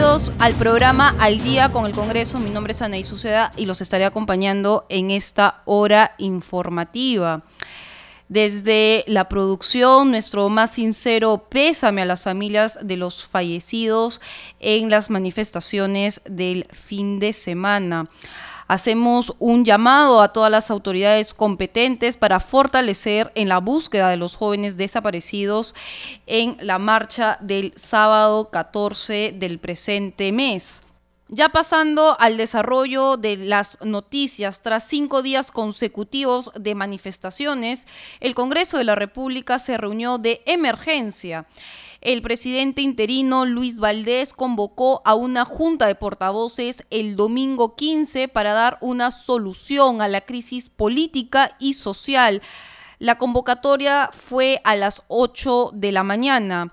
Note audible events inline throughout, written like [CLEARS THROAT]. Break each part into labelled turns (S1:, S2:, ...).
S1: Bienvenidos al programa Al Día con el Congreso. Mi nombre es Anaí Suceda y los estaré acompañando en esta hora informativa. Desde la producción, nuestro más sincero pésame a las familias de los fallecidos en las manifestaciones del fin de semana. Hacemos un llamado a todas las autoridades competentes para fortalecer en la búsqueda de los jóvenes desaparecidos en la marcha del sábado 14 del presente mes. Ya pasando al desarrollo de las noticias, tras cinco días consecutivos de manifestaciones, el Congreso de la República se reunió de emergencia el presidente interino Luis Valdés convocó a una junta de portavoces el domingo 15 para dar una solución a la crisis política y social. La convocatoria fue a las 8 de la mañana.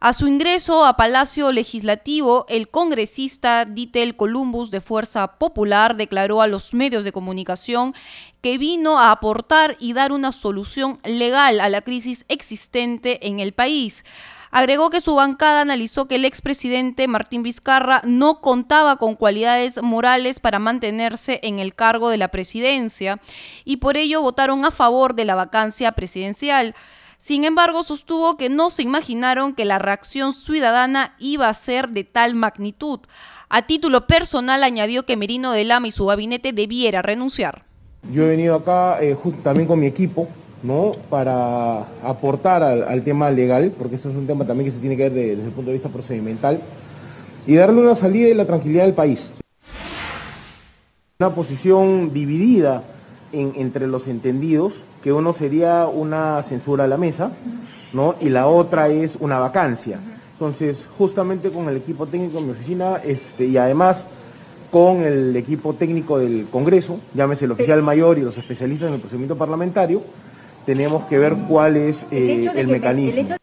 S1: A su ingreso a Palacio Legislativo, el congresista Ditel Columbus de Fuerza Popular declaró a los medios de comunicación que vino a aportar y dar una solución legal a la crisis existente en el país. Agregó que su bancada analizó que el expresidente Martín Vizcarra no contaba con cualidades morales para mantenerse en el cargo de la presidencia y por ello votaron a favor de la vacancia presidencial. Sin embargo, sostuvo que no se imaginaron que la reacción ciudadana iba a ser de tal magnitud. A título personal añadió que Merino de Lama y su gabinete debiera renunciar.
S2: Yo he venido acá eh, también con mi equipo ¿no? para aportar al, tema legal, porque eso es un tema también que se tiene que ver desde el punto de vista procedimental, y darle una salida y la tranquilidad del país. Una posición dividida entre los entendidos, que uno sería una censura a la mesa, ¿no? y la otra es una vacancia. Entonces, justamente con el equipo técnico de mi oficina, este, y además con el equipo técnico del Congreso, llámese el oficial mayor y los especialistas en el procedimiento parlamentario, tenemos que ver cuál es el, eh, mecanismo.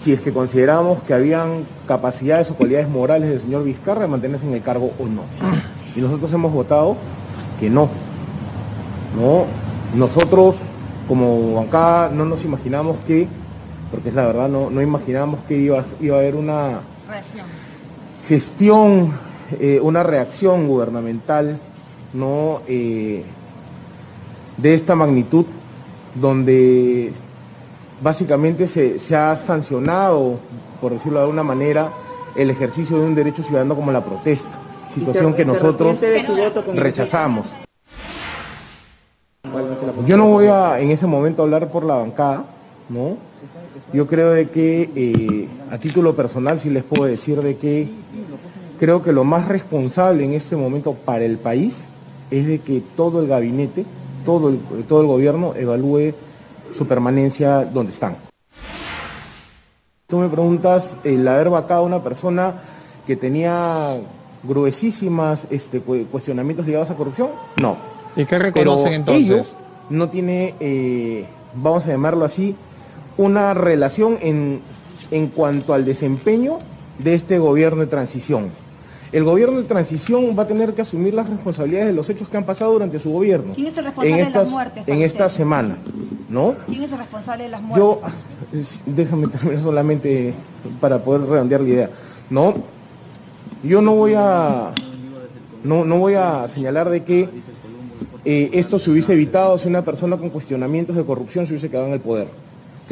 S2: Si es que consideramos que habían capacidades o cualidades morales del señor Vizcarra de mantenerse en el cargo o no. Y nosotros hemos votado que no. No, nosotros como acá no nos imaginamos que, porque es la verdad, no, no imaginamos que iba, iba a haber una gestión, eh, una reacción gubernamental, no eh, de esta magnitud, donde básicamente se, ha sancionado, por decirlo de alguna manera, el ejercicio de un derecho ciudadano como la protesta, situación que nosotros rechazamos. Yo no voy a en ese momento hablar por la bancada, ¿no? Yo creo de que eh, a título personal sí les puedo decir de que creo que lo más responsable en este momento para el país es de que todo el gabinete todo el, todo el gobierno evalúe su permanencia donde están. Tú me preguntas el haber vacado a una persona que tenía gruesísimas este, cuestionamientos ligados a corrupción, no.
S3: ¿Y qué reconocen entonces?
S2: no tiene, eh, vamos a llamarlo así, una relación en, en cuanto al desempeño de este gobierno de transición el gobierno de transición va a tener que asumir las responsabilidades de los hechos que han pasado durante su gobierno.
S4: ¿Quién es el responsable
S2: en estas,
S4: de las muertes?
S2: En esta semana, ¿no?
S4: ¿Quién es el responsable de las muertes? [LAUGHS]
S2: Yo, déjame terminar [LAUGHS] solamente para poder redondear la idea, ¿no? Yo no voy a, no, no voy a señalar de que eh, esto se hubiese evitado si una persona con cuestionamientos de corrupción se hubiese quedado en el poder.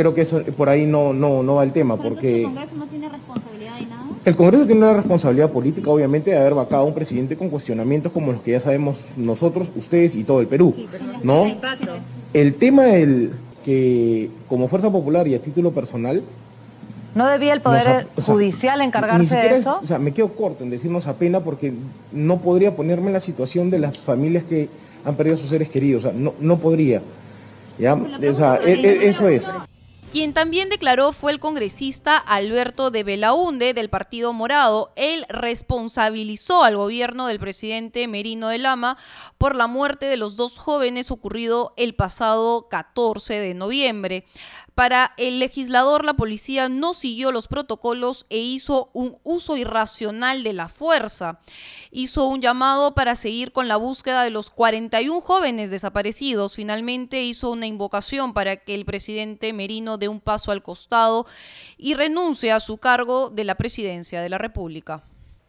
S2: Creo que eso por ahí no, no, no va el tema, porque...
S4: ¿El Congreso no tiene responsabilidad de nada?
S2: El Congreso tiene una responsabilidad política, obviamente, de haber vacado a un presidente con cuestionamientos como los que ya sabemos nosotros, ustedes y todo el Perú. ¿no? El tema del que, como Fuerza Popular y a título personal,
S5: ¿No debía el Poder Judicial encargarse de eso?
S2: o sea, me quedo corto en decirnos apena porque no podría ponerme en la situación de las familias que han perdido a sus seres queridos. O sea, no, no podría. ¿ya? O sea, e, e, eso es.
S1: Quien también declaró fue el congresista Alberto de Belaunde del Partido Morado. Él responsabilizó al gobierno del presidente Merino de Lama por la muerte de los dos jóvenes ocurrido el pasado 14 de noviembre. Para el legislador, la policía no siguió los protocolos e hizo un uso irracional de la fuerza. Hizo un llamado para seguir con la búsqueda de los 41 jóvenes desaparecidos. Finalmente hizo una invocación para que el presidente Merino dé un paso al costado y renuncie a su cargo de la presidencia de la República.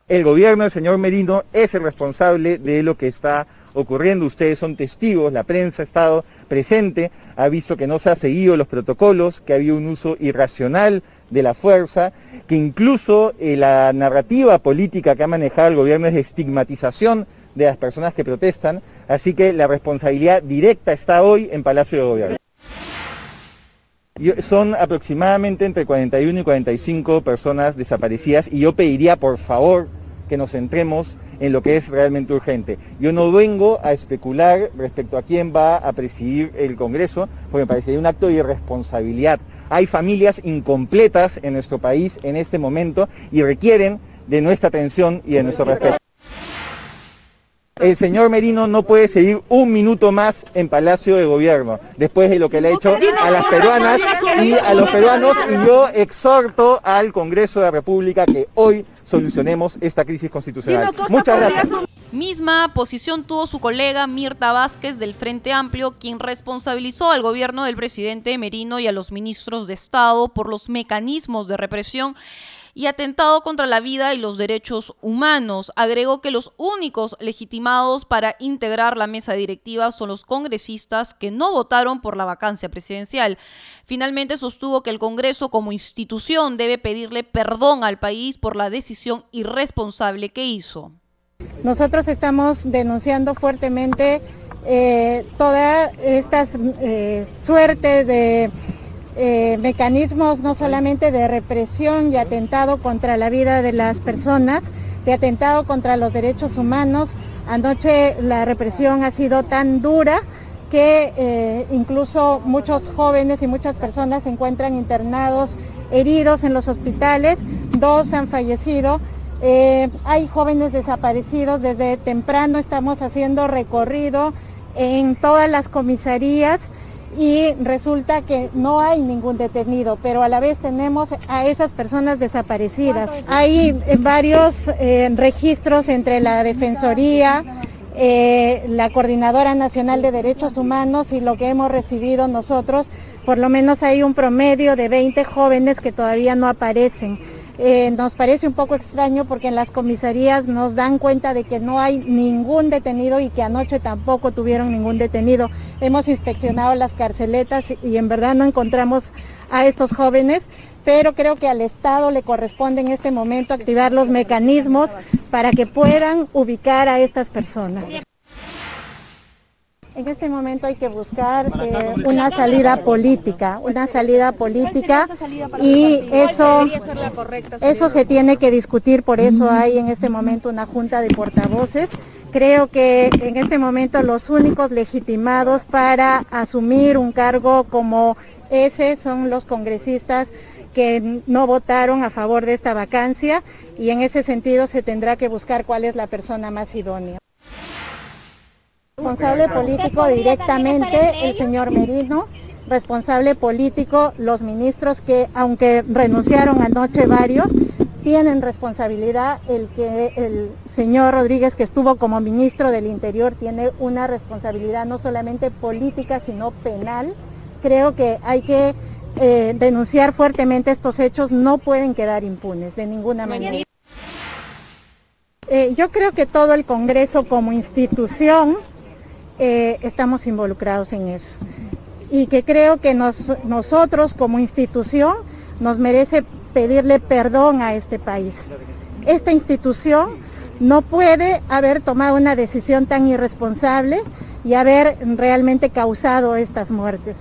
S6: El gobierno del señor Merino es el responsable de lo que está ocurriendo. Ustedes son testigos, la prensa ha estado presente, ha visto que no se ha seguido los protocolos, que ha habido un uso irracional de la fuerza, que incluso eh, la narrativa política que ha manejado el gobierno es de estigmatización de las personas que protestan, así que la responsabilidad directa está hoy en Palacio de Gobierno. son aproximadamente entre 41 y 45 personas desaparecidas y yo pediría por favor que nos centremos en lo que es realmente urgente. Yo no vengo a especular respecto a quién va a presidir el Congreso, porque me parecería un acto de irresponsabilidad. Hay familias incompletas en nuestro país en este momento y requieren de nuestra atención y de nuestro respeto. El señor Merino no puede seguir un minuto más en Palacio de Gobierno, después de lo que le ha hecho a las peruanas y a los peruanos, y yo exhorto al Congreso de la República que hoy solucionemos esta crisis constitucional. Muchas gracias.
S1: Misma posición tuvo su colega Mirta Vázquez del Frente Amplio, quien responsabilizó al gobierno del presidente Merino y a los ministros de Estado por los mecanismos de represión y atentado contra la vida y los derechos humanos. Agregó que los únicos legitimados para integrar la mesa directiva son los congresistas que no votaron por la vacancia presidencial. Finalmente sostuvo que el Congreso como institución debe pedirle perdón al país por la decisión irresponsable que hizo.
S7: Nosotros estamos denunciando fuertemente eh, toda esta eh, suerte de eh, mecanismos no solamente de represión y atentado contra la vida de las personas, de atentado contra los derechos humanos. Anoche la represión ha sido tan dura que eh, incluso muchos jóvenes y muchas personas se encuentran internados, heridos en los hospitales, dos han fallecido. Eh, hay jóvenes desaparecidos, desde temprano estamos haciendo recorrido en todas las comisarías y resulta que no hay ningún detenido, pero a la vez tenemos a esas personas desaparecidas. Hay eh, varios eh, registros entre la Defensoría, eh, la Coordinadora Nacional de Derechos Humanos y lo que hemos recibido nosotros, por lo menos hay un promedio de 20 jóvenes que todavía no aparecen. Eh, nos parece un poco extraño porque en las comisarías nos dan cuenta de que no hay ningún detenido y que anoche tampoco tuvieron ningún detenido. Hemos inspeccionado las carceletas y en verdad no encontramos a estos jóvenes, pero creo que al Estado le corresponde en este momento activar los mecanismos para que puedan ubicar a estas personas. En este momento hay que buscar eh, una salida política, una salida política y eso, eso se tiene que discutir, por eso hay en este momento una junta de portavoces. Creo que en este momento los únicos legitimados para asumir un cargo como ese son los congresistas que no votaron a favor de esta vacancia y en ese sentido se tendrá que buscar cuál es la persona más idónea responsable político directamente el señor Merino, responsable político los ministros que, aunque renunciaron anoche varios, tienen responsabilidad. El que el señor Rodríguez, que estuvo como ministro del Interior, tiene una responsabilidad no solamente política, sino penal. Creo que hay que eh, denunciar fuertemente estos hechos, no pueden quedar impunes de ninguna manera. Eh, yo creo que todo el Congreso como institución eh, estamos involucrados en eso. Y que creo que nosotros como institución nos merece pedirle perdón a este país. Esta institución no puede haber tomado una decisión tan irresponsable y haber realmente causado estas muertes.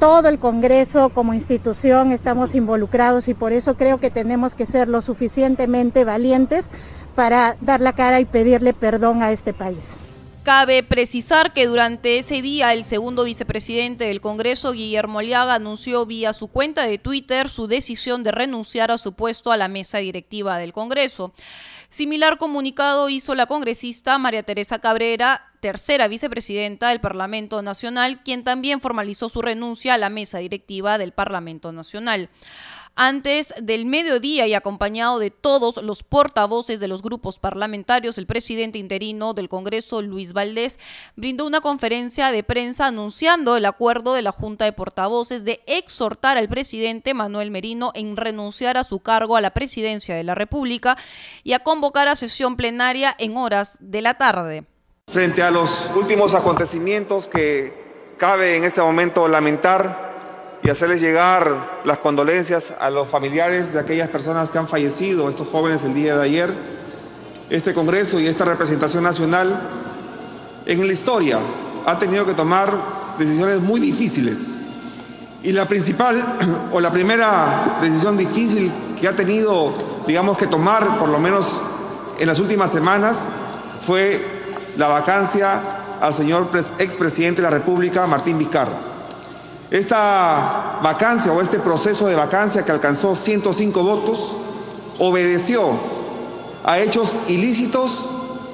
S7: Todo el Congreso como institución estamos involucrados y por eso creo que tenemos que ser lo suficientemente valientes para dar la cara y pedirle perdón a este país.
S1: Cabe precisar que durante ese día el segundo vicepresidente del Congreso, Guillermo Aliaga, anunció vía su cuenta de Twitter su decisión de renunciar a su puesto a la mesa directiva del Congreso. Similar comunicado hizo la congresista María Teresa Cabrera, tercera vicepresidenta del Parlamento Nacional, quien también formalizó su renuncia a la mesa directiva del Parlamento Nacional. Antes del mediodía y acompañado de todos los portavoces de los grupos parlamentarios, el presidente interino del Congreso, Luis Valdés, brindó una conferencia de prensa anunciando el acuerdo de la Junta de Portavoces de exhortar al presidente Manuel Merino en renunciar a su cargo a la presidencia de la República y a convocar a sesión plenaria en horas de la tarde.
S8: Frente a los últimos acontecimientos que cabe en este momento lamentar, y hacerles llegar las condolencias a los familiares de aquellas personas que han fallecido, estos jóvenes el día de ayer. Este Congreso y esta representación nacional en la historia ha tenido que tomar decisiones muy difíciles. Y la principal [CLEARS THROAT] o la primera decisión difícil que ha tenido, digamos que tomar, por lo menos en las últimas semanas, fue la vacancia al señor expresidente de la República, Martín Vizcarra. Esta vacancia o este proceso de vacancia que alcanzó 105 votos obedeció a hechos ilícitos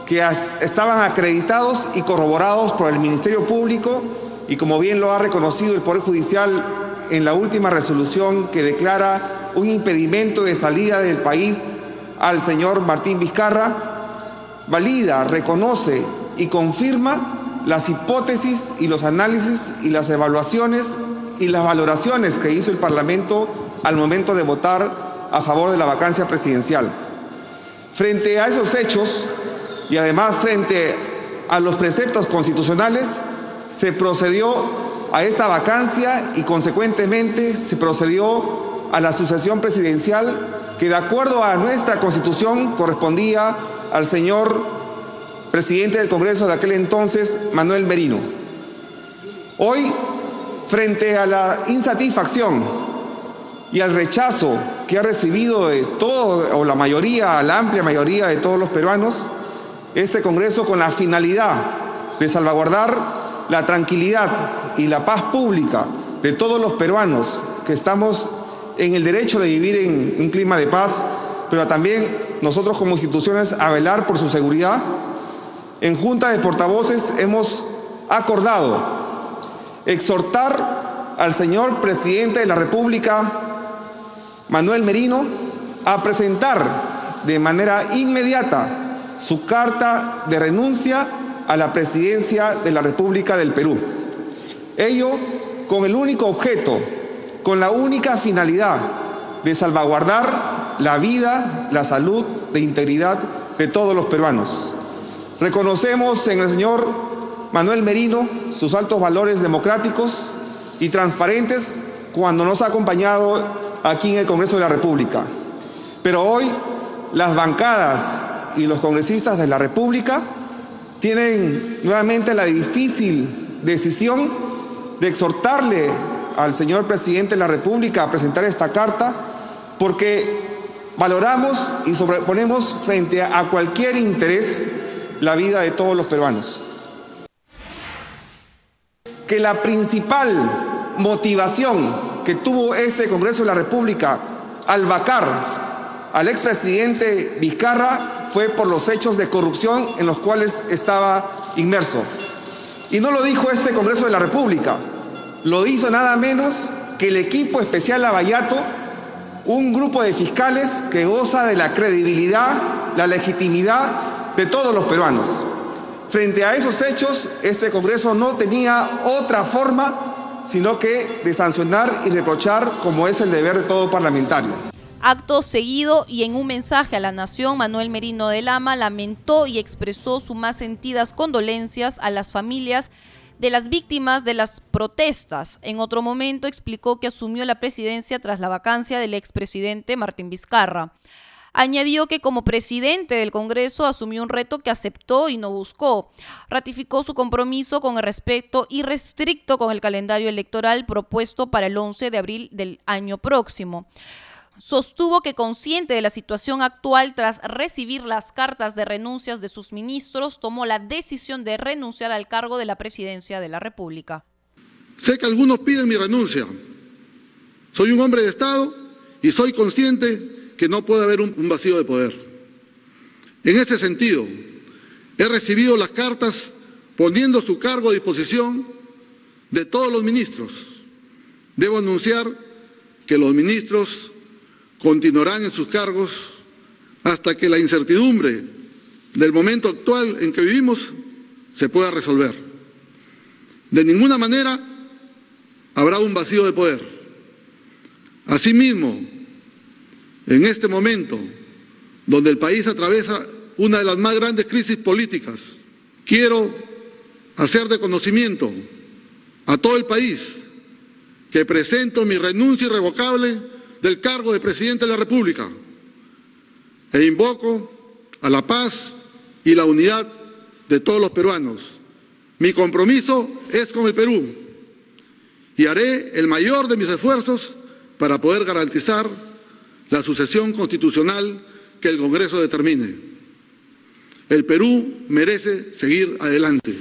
S8: que estaban acreditados y corroborados por el Ministerio Público y como bien lo ha reconocido el Poder Judicial en la última resolución que declara un impedimento de salida del país al señor Martín Vizcarra, valida, reconoce y confirma las hipótesis y los análisis y las evaluaciones y las valoraciones que hizo el Parlamento al momento de votar a favor de la vacancia presidencial. Frente a esos hechos y además frente a los preceptos constitucionales, se procedió a esta vacancia y consecuentemente se procedió a la sucesión presidencial que de acuerdo a nuestra constitución correspondía al señor presidente del Congreso de aquel entonces, Manuel Merino. Hoy frente a la insatisfacción y al rechazo que ha recibido de todo, o la mayoría, la amplia mayoría de todos los peruanos, este Congreso con la finalidad de salvaguardar la tranquilidad y la paz pública de todos los peruanos que estamos en el derecho de vivir en un clima de paz, pero también nosotros como instituciones a velar por su seguridad, en Junta de Portavoces hemos acordado exhortar al señor presidente de la República, Manuel Merino, a presentar de manera inmediata su carta de renuncia a la presidencia de la República del Perú. Ello con el único objeto, con la única finalidad de salvaguardar la vida, la salud, la integridad de todos los peruanos. Reconocemos en el señor Manuel Merino sus altos valores democráticos y transparentes cuando nos ha acompañado aquí en el Congreso de la República. Pero hoy las bancadas y los congresistas de la República tienen nuevamente la difícil decisión de exhortarle al señor presidente de la República a presentar esta carta porque valoramos y sobreponemos frente a cualquier interés la vida de todos los peruanos que la principal motivación que tuvo este Congreso de la República al vacar al expresidente Vizcarra fue por los hechos de corrupción en los cuales estaba inmerso. Y no lo dijo este Congreso de la República, lo hizo nada menos que el equipo especial Lavallato, un grupo de fiscales que goza de la credibilidad, la legitimidad de todos los peruanos. Frente a esos hechos, este Congreso no tenía otra forma sino que de sancionar y reprochar como es el deber de todo parlamentario.
S1: Acto seguido y en un mensaje a la nación, Manuel Merino de Lama lamentó y expresó sus más sentidas condolencias a las familias de las víctimas de las protestas. En otro momento explicó que asumió la presidencia tras la vacancia del expresidente Martín Vizcarra. Añadió que como presidente del Congreso asumió un reto que aceptó y no buscó. Ratificó su compromiso con el respeto irrestricto con el calendario electoral propuesto para el 11 de abril del año próximo. sostuvo que consciente de la situación actual tras recibir las cartas de renuncias de sus ministros, tomó la decisión de renunciar al cargo de la presidencia de la República.
S9: Sé que algunos piden mi renuncia. Soy un hombre de Estado y soy consciente que no puede haber un, vacío de poder. En ese sentido, he recibido las cartas poniendo su cargo a disposición de todos los ministros. Debo anunciar que los ministros continuarán en sus cargos hasta que la incertidumbre del momento actual en que vivimos se pueda resolver. De ninguna manera habrá un vacío de poder. Asimismo, en este momento, donde el país atraviesa una de las más grandes crisis políticas, quiero hacer de conocimiento a todo el país que presento mi renuncia irrevocable del cargo de presidente de la República e invoco a la paz y la unidad de todos los peruanos. Mi compromiso es con el Perú y haré el mayor de mis esfuerzos para poder garantizar la sucesión constitucional que el Congreso determine. El Perú merece seguir adelante.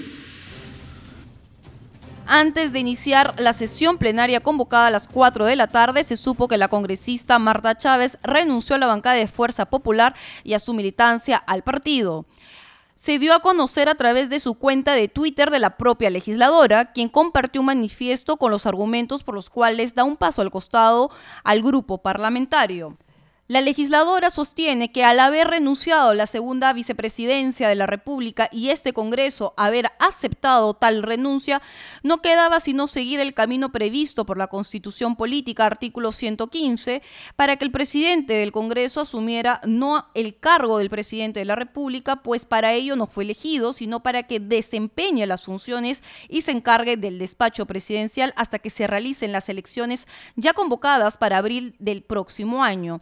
S1: Antes de iniciar la sesión plenaria convocada a las 4 de la tarde, se supo que la congresista Marta Chávez renunció a la bancada de Fuerza Popular y a su militancia al partido se dio a conocer a través de su cuenta de Twitter de la propia legisladora, quien compartió un manifiesto con los argumentos por los cuales da un paso al costado al grupo parlamentario. La legisladora sostiene que al haber renunciado la segunda vicepresidencia de la República y este Congreso haber aceptado tal renuncia, no quedaba sino seguir el camino previsto por la Constitución Política, artículo 115, para que el presidente del Congreso asumiera no el cargo del presidente de la República, pues para ello no fue elegido, sino para que desempeñe las funciones y se encargue del despacho presidencial hasta que se realicen las elecciones ya convocadas para abril del próximo año.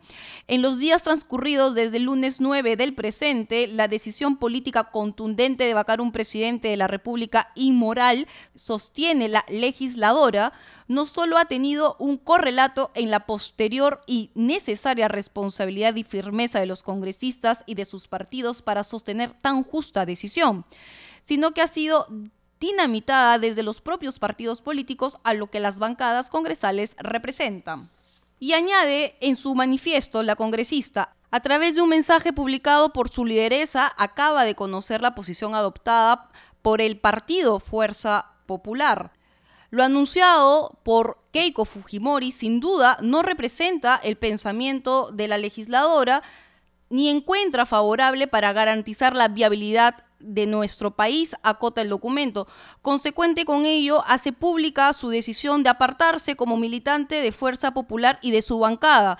S1: En los días transcurridos desde el lunes 9 del presente, la decisión política contundente de vacar un presidente de la República inmoral, sostiene la legisladora, no solo ha tenido un correlato en la posterior y necesaria responsabilidad y firmeza de los congresistas y de sus partidos para sostener tan justa decisión, sino que ha sido dinamitada desde los propios partidos políticos a lo que las bancadas congresales representan. Y añade en su manifiesto la congresista, a través de un mensaje publicado por su lideresa, acaba de conocer la posición adoptada por el partido Fuerza Popular. Lo anunciado por Keiko Fujimori sin duda no representa el pensamiento de la legisladora ni encuentra favorable para garantizar la viabilidad de nuestro país, acota el documento. Consecuente con ello, hace pública su decisión de apartarse como militante de Fuerza Popular y de su bancada.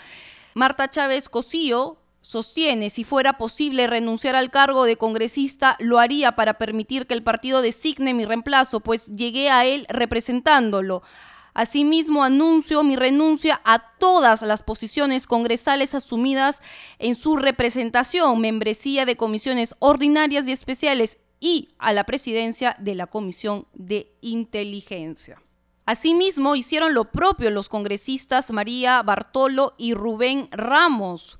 S1: Marta Chávez Cosío sostiene, si fuera posible renunciar al cargo de congresista, lo haría para permitir que el partido designe mi reemplazo, pues llegué a él representándolo. Asimismo, anuncio mi renuncia a todas las posiciones congresales asumidas en su representación, membresía de comisiones ordinarias y especiales y a la presidencia de la Comisión de Inteligencia. Asimismo, hicieron lo propio los congresistas María Bartolo y Rubén Ramos,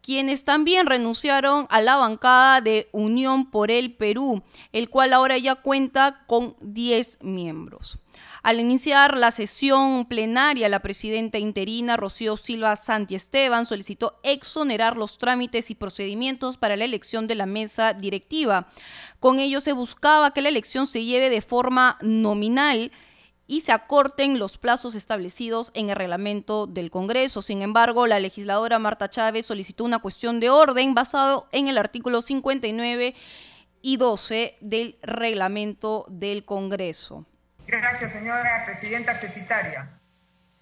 S1: quienes también renunciaron a la bancada de Unión por el Perú, el cual ahora ya cuenta con 10 miembros. Al iniciar la sesión plenaria, la presidenta interina Rocío Silva Santi Esteban solicitó exonerar los trámites y procedimientos para la elección de la mesa directiva. Con ello se buscaba que la elección se lleve de forma nominal y se acorten los plazos establecidos en el reglamento del Congreso. Sin embargo, la legisladora Marta Chávez solicitó una cuestión de orden basado en el artículo 59 y 12 del reglamento del Congreso.
S10: Gracias, señora presidenta accesitaria.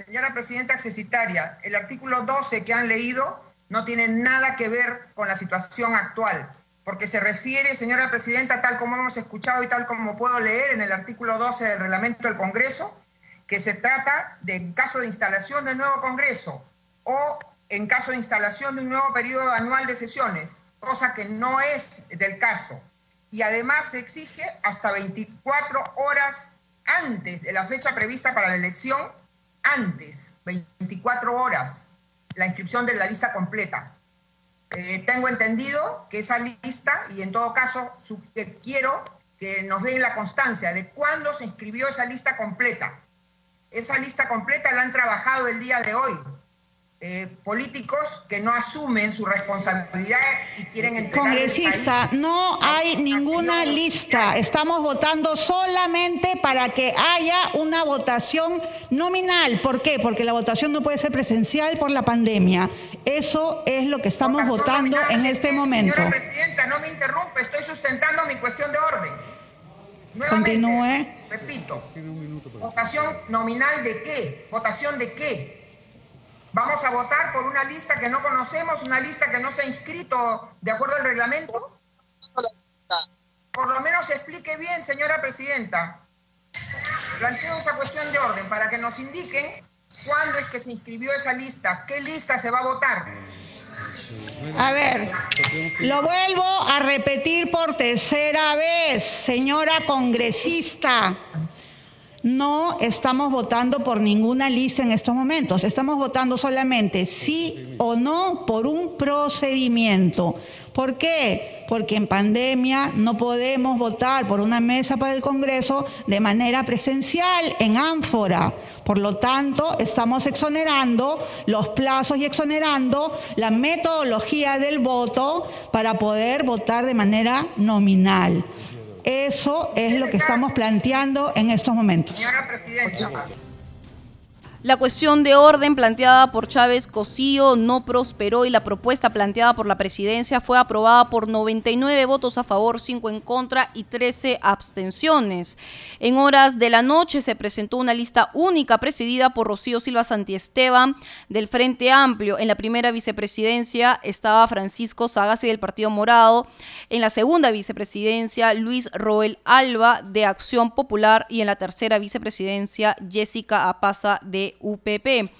S10: Señora presidenta accesitaria, el artículo 12 que han leído no tiene nada que ver con la situación actual, porque se refiere, señora presidenta, tal como hemos escuchado y tal como puedo leer en el artículo 12 del reglamento del Congreso, que se trata de caso de instalación del nuevo Congreso o en caso de instalación de un nuevo periodo anual de sesiones, cosa que no es del caso. Y además se exige hasta 24 horas antes de la fecha prevista para la elección, antes, 24 horas. la inscripción de la lista completa. Eh, tengo entendido que esa lista, y en todo caso quiero que nos den la constancia de cuándo se inscribió esa lista completa. Esa lista completa la han trabajado el día de hoy. Eh, políticos que no asumen su responsabilidad y quieren entregar
S11: Congresista, no hay ninguna lista. Estamos votando solamente para que haya una votación nominal. ¿Por qué? Porque la votación no puede ser presencial por la pandemia. Eso es lo que estamos votando en este momento.
S10: Señora Presidenta, no me interrumpe, estoy sustentando mi cuestión de orden.
S11: Nuevamente, Continúe.
S10: Repito, votación nominal de qué? ¿Votación de qué? Vamos a votar por una lista que no conocemos, una lista que no se ha inscrito de acuerdo al reglamento. Por lo menos explique bien, señora presidenta. Planteo esa cuestión de orden para que nos indiquen cuándo es que se inscribió esa lista, qué lista se va a votar.
S11: A ver, lo vuelvo a repetir por tercera vez, señora congresista. No estamos votando por ninguna lista en estos momentos. Estamos votando solamente sí o no por un procedimiento. ¿Por qué? Porque en pandemia no podemos votar por una mesa para el Congreso de manera presencial en ánfora. Por lo tanto, estamos exonerando los plazos y exonerando la metodología del voto para poder votar de manera nominal. Eso es lo que estamos planteando en estos momentos.
S1: La cuestión de orden planteada por Chávez Cosío no prosperó y la propuesta planteada por la presidencia fue aprobada por 99 votos a favor, 5 en contra y 13 abstenciones. En horas de la noche se presentó una lista única presidida por Rocío Silva Santiesteban del Frente Amplio. En la primera vicepresidencia estaba Francisco Sagasti del Partido Morado. En la segunda vicepresidencia Luis Roel Alba de Acción Popular y en la tercera vicepresidencia Jessica Apaza de UPP.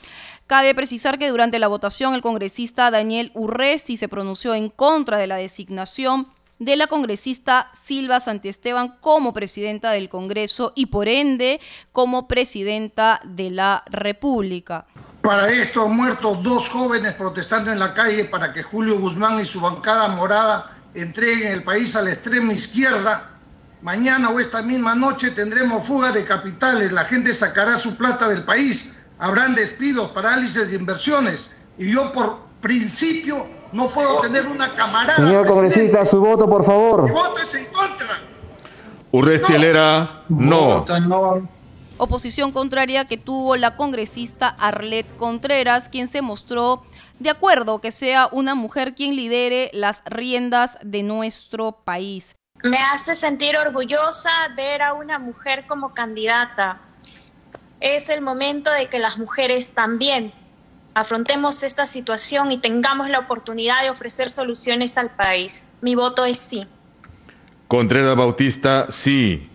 S1: Cabe precisar que durante la votación el congresista Daniel Urresti se pronunció en contra de la designación de la congresista Silva Santiesteban como presidenta del Congreso y por ende como presidenta de la República.
S12: Para esto han muerto dos jóvenes protestando en la calle para que Julio Guzmán y su bancada morada entreguen el país a la extrema izquierda. Mañana o esta misma noche tendremos fuga de capitales, la gente sacará su plata del país habrán despidos, parálisis de inversiones. Y yo por principio no puedo tener una camarada.
S2: Señor congresista, su voto, por favor.
S12: Mi voto es en contra.
S13: No.
S1: no. Oposición contraria que tuvo la congresista Arlet Contreras, quien se mostró de acuerdo que sea una mujer quien lidere las riendas de nuestro país.
S14: Me hace sentir orgullosa ver a una mujer como candidata es el momento de que las mujeres también afrontemos esta situación y tengamos la oportunidad de ofrecer soluciones al país. Mi voto es sí.
S13: Contreras Bautista, sí.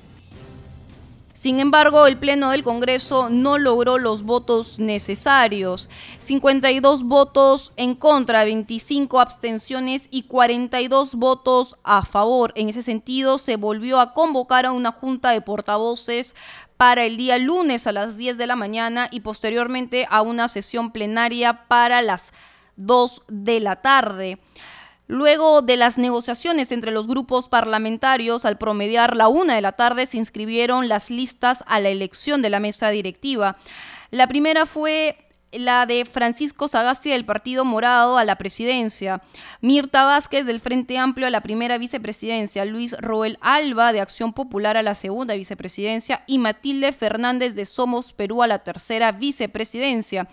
S1: Sin embargo, el Pleno del Congreso no logró los votos necesarios. 52 votos en contra, 25 abstenciones y 42 votos a favor. En ese sentido, se volvió a convocar a una junta de portavoces para el día lunes a las 10 de la mañana y posteriormente a una sesión plenaria para las 2 de la tarde. Luego de las negociaciones entre los grupos parlamentarios, al promediar la una de la tarde, se inscribieron las listas a la elección de la mesa directiva. La primera fue la de Francisco Sagasti del Partido Morado a la presidencia, Mirta Vázquez del Frente Amplio a la primera vicepresidencia, Luis Roel Alba de Acción Popular a la segunda vicepresidencia y Matilde Fernández de Somos Perú a la tercera vicepresidencia.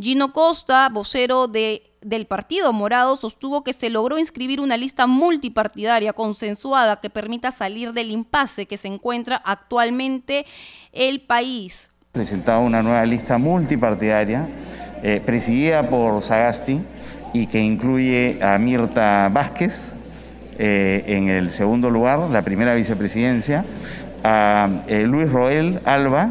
S1: Gino Costa, vocero de del Partido Morado sostuvo que se logró inscribir una lista multipartidaria consensuada que permita salir del impasse que se encuentra actualmente el país
S15: presentado una nueva lista multipartidaria eh, presidida por Sagasti y que incluye a Mirta Vázquez eh, en el segundo lugar, la primera vicepresidencia, a eh, Luis Roel Alba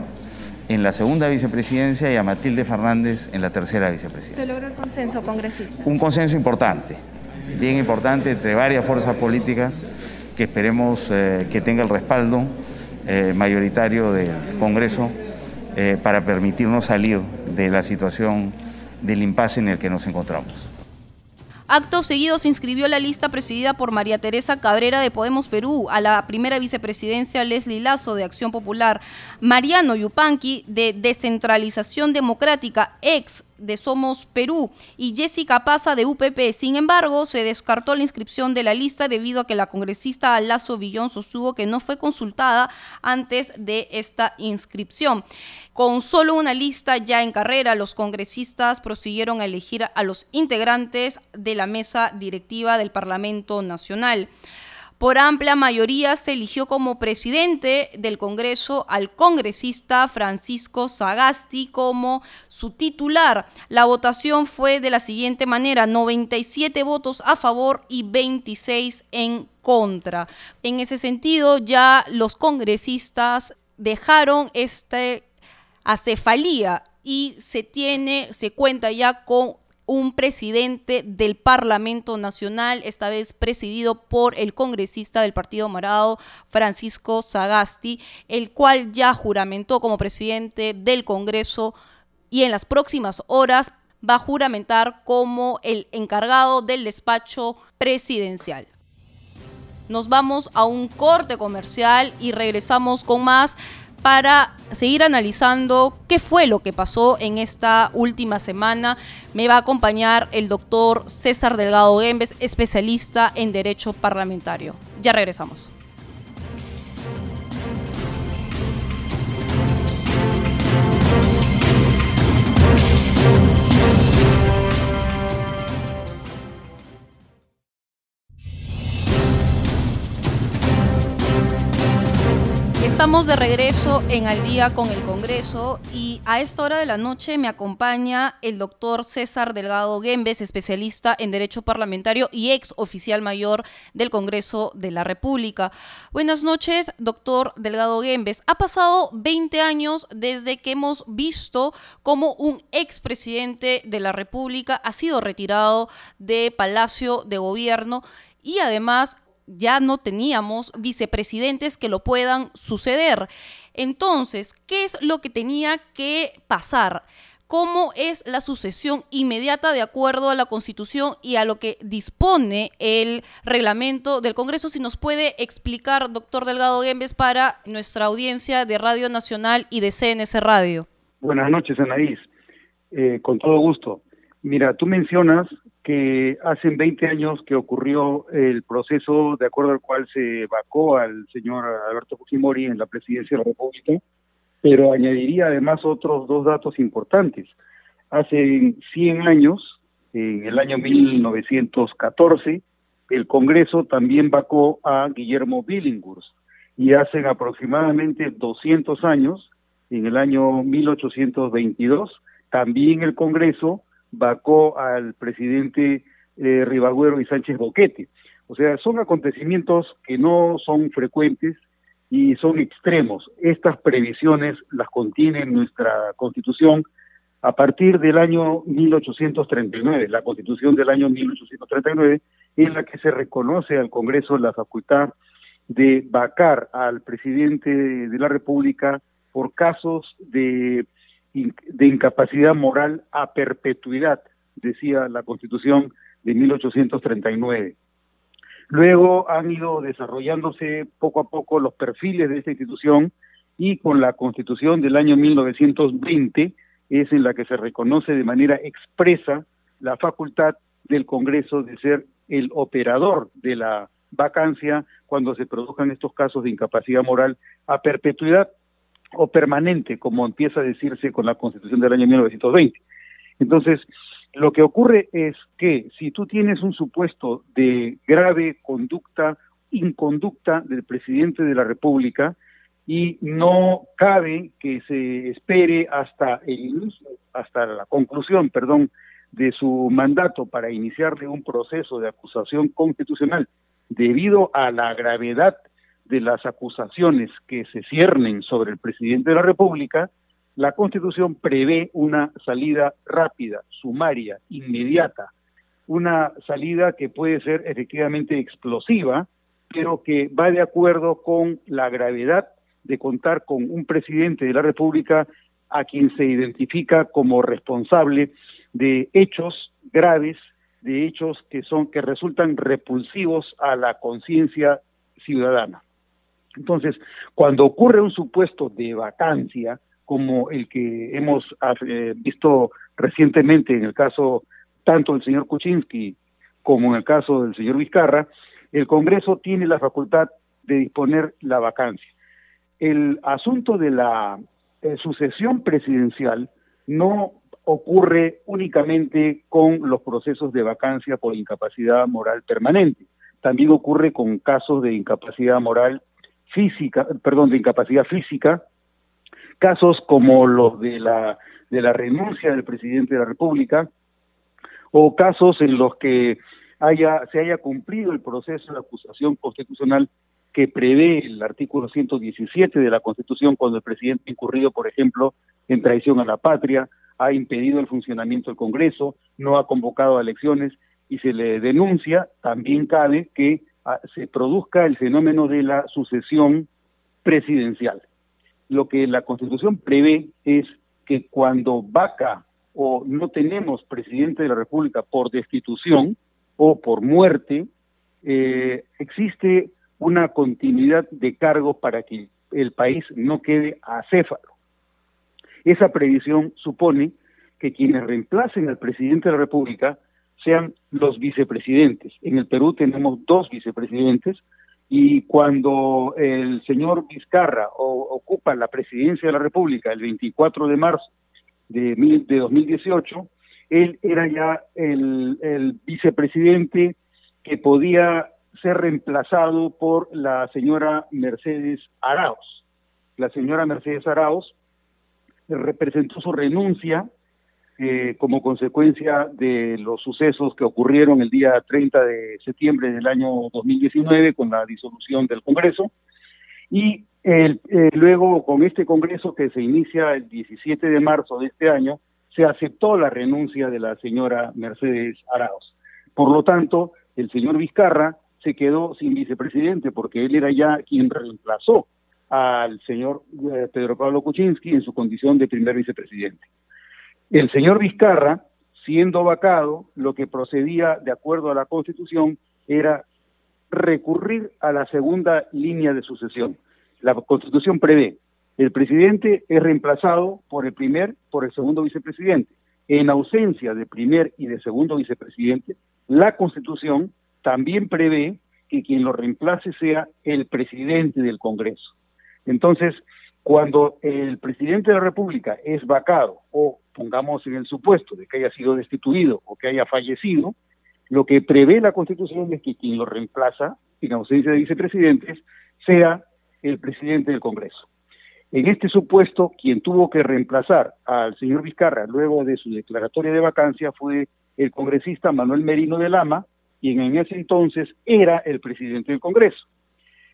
S15: en la segunda vicepresidencia y a Matilde Fernández en la tercera vicepresidencia.
S16: ¿Se logró el consenso congresista?
S15: Un consenso importante, bien importante entre varias fuerzas políticas que esperemos que tenga el respaldo mayoritario del Congreso eh, para permitirnos salir de la situación del impasse en el que nos encontramos.
S1: Acto seguido se inscribió la lista presidida por María Teresa Cabrera de Podemos Perú, a la primera vicepresidencia Leslie Lazo de Acción Popular, Mariano Yupanqui de Descentralización Democrática, ex de Somos Perú y Jessica Paza de UPP. Sin embargo, se descartó la inscripción de la lista debido a que la congresista Lazo Villón sostuvo que no fue consultada antes de esta inscripción. Con solo una lista ya en carrera, los congresistas prosiguieron a elegir a los integrantes de la mesa directiva del Parlamento Nacional. Por amplia mayoría se eligió como presidente del Congreso al congresista Francisco Sagasti como su titular. La votación fue de la siguiente manera, 97 votos a favor y 26 en contra. En ese sentido, ya los congresistas dejaron este acefalía y se tiene, se cuenta ya con un presidente del Parlamento Nacional, esta vez presidido por el congresista del Partido Morado, Francisco Sagasti, el cual ya juramentó como presidente del Congreso y en las próximas horas va a juramentar como el encargado del despacho presidencial. Nos vamos a un corte comercial y regresamos con más para seguir analizando qué fue lo que pasó en esta última semana. Me va a acompañar el doctor César Delgado Gembes, especialista en Derecho Parlamentario. Ya regresamos. Estamos de regreso en Al día con el Congreso y a esta hora de la noche me acompaña el doctor César Delgado Gembes, especialista en Derecho Parlamentario y ex oficial mayor del Congreso de la República. Buenas noches, doctor Delgado Gembes. Ha pasado 20 años desde que hemos visto cómo un expresidente de la República ha sido retirado de Palacio de Gobierno y además ya no teníamos vicepresidentes que lo puedan suceder. Entonces, ¿qué es lo que tenía que pasar? ¿Cómo es la sucesión inmediata de acuerdo a la Constitución y a lo que dispone el reglamento del Congreso? Si nos puede explicar, doctor Delgado Gembes, para nuestra audiencia de Radio Nacional y de CNS Radio.
S16: Buenas noches, Anaís. Eh, con todo gusto. Mira, tú mencionas que hace 20 años que ocurrió el proceso de acuerdo al cual se vacó al señor Alberto Fujimori en la presidencia de la República, pero añadiría además otros dos datos importantes. Hace 100 años, en el año 1914, el Congreso también vacó a Guillermo Billinghurst y hace aproximadamente 200 años, en el año 1822, también el Congreso vacó al presidente eh, Ribagüero y Sánchez Boquete. O sea, son acontecimientos que no son frecuentes y son extremos. Estas previsiones las contiene nuestra Constitución a partir del año 1839, la Constitución del año 1839, en la que se reconoce al Congreso la facultad de vacar al presidente de la República por casos de de incapacidad moral a perpetuidad, decía la Constitución de 1839. Luego han ido desarrollándose poco a poco los perfiles de esta institución y con la Constitución del año 1920 es en la que se reconoce de manera expresa la facultad del Congreso de ser el operador de la vacancia cuando se produzcan estos casos de incapacidad moral a perpetuidad o permanente, como empieza a decirse con la Constitución del año 1920. Entonces, lo que ocurre es que si tú tienes un supuesto de grave conducta, inconducta del presidente de la República, y no cabe que se espere hasta el inicio, hasta la conclusión, perdón, de su mandato para iniciarle un proceso de acusación constitucional debido a la gravedad de las acusaciones que se ciernen sobre el presidente de la República, la Constitución prevé una salida rápida, sumaria, inmediata, una salida que puede ser efectivamente explosiva, pero que va de acuerdo con la gravedad de contar con un presidente de la República a quien se identifica como responsable de hechos graves, de hechos que son que resultan repulsivos a la conciencia ciudadana. Entonces, cuando ocurre un supuesto de vacancia, como el que hemos eh, visto recientemente en el caso tanto del señor Kuczynski como en el caso del señor Vizcarra, el Congreso tiene la facultad de disponer la vacancia. El asunto de la eh, sucesión presidencial no ocurre únicamente con los procesos de vacancia por incapacidad moral permanente. También ocurre con casos de incapacidad moral física, perdón, de incapacidad física, casos como los de la de la renuncia del presidente de la República o casos en los que haya se haya cumplido el proceso de acusación constitucional que prevé el artículo 117 de la Constitución cuando el presidente ha incurrido, por ejemplo, en traición a la patria, ha impedido el funcionamiento del Congreso, no ha convocado a elecciones y se le denuncia, también cabe que se produzca el fenómeno de la sucesión presidencial. Lo que la Constitución prevé es que cuando vaca o no tenemos presidente de la República por destitución o por muerte, eh, existe una continuidad de cargos para que el país no quede acéfalo. Esa previsión supone que quienes reemplacen al presidente de la República sean los vicepresidentes. En el Perú tenemos dos vicepresidentes y cuando el señor Vizcarra ocupa la presidencia de la República el 24 de marzo de, de 2018, él era ya el, el vicepresidente que podía ser reemplazado por la señora Mercedes Arauz. La señora Mercedes Arauz representó su renuncia eh, como consecuencia de los sucesos que ocurrieron el día 30 de septiembre del año 2019 con la disolución del Congreso y eh, luego con este Congreso que se inicia el 17 de marzo de este año se aceptó la renuncia de la señora Mercedes Arauz. Por lo tanto, el señor Vizcarra se quedó sin vicepresidente porque él era ya quien reemplazó al señor eh, Pedro Pablo Kuczynski en su condición de primer vicepresidente. El señor Vizcarra, siendo vacado, lo que procedía de acuerdo a la Constitución era recurrir a la segunda línea de sucesión. La Constitución prevé, el presidente es reemplazado por el primer, por el segundo vicepresidente. En ausencia de primer y de segundo vicepresidente, la Constitución también prevé que quien lo reemplace sea el presidente del Congreso. Entonces, cuando el presidente de la República es vacado o pongamos en el supuesto de que haya sido destituido o que haya fallecido, lo que prevé la Constitución es que quien lo reemplaza, en ausencia de vicepresidentes, sea el presidente del Congreso. En este supuesto, quien tuvo que reemplazar al señor Vizcarra luego de su declaratoria de vacancia fue el congresista Manuel Merino de Lama, quien en ese entonces era el presidente del Congreso.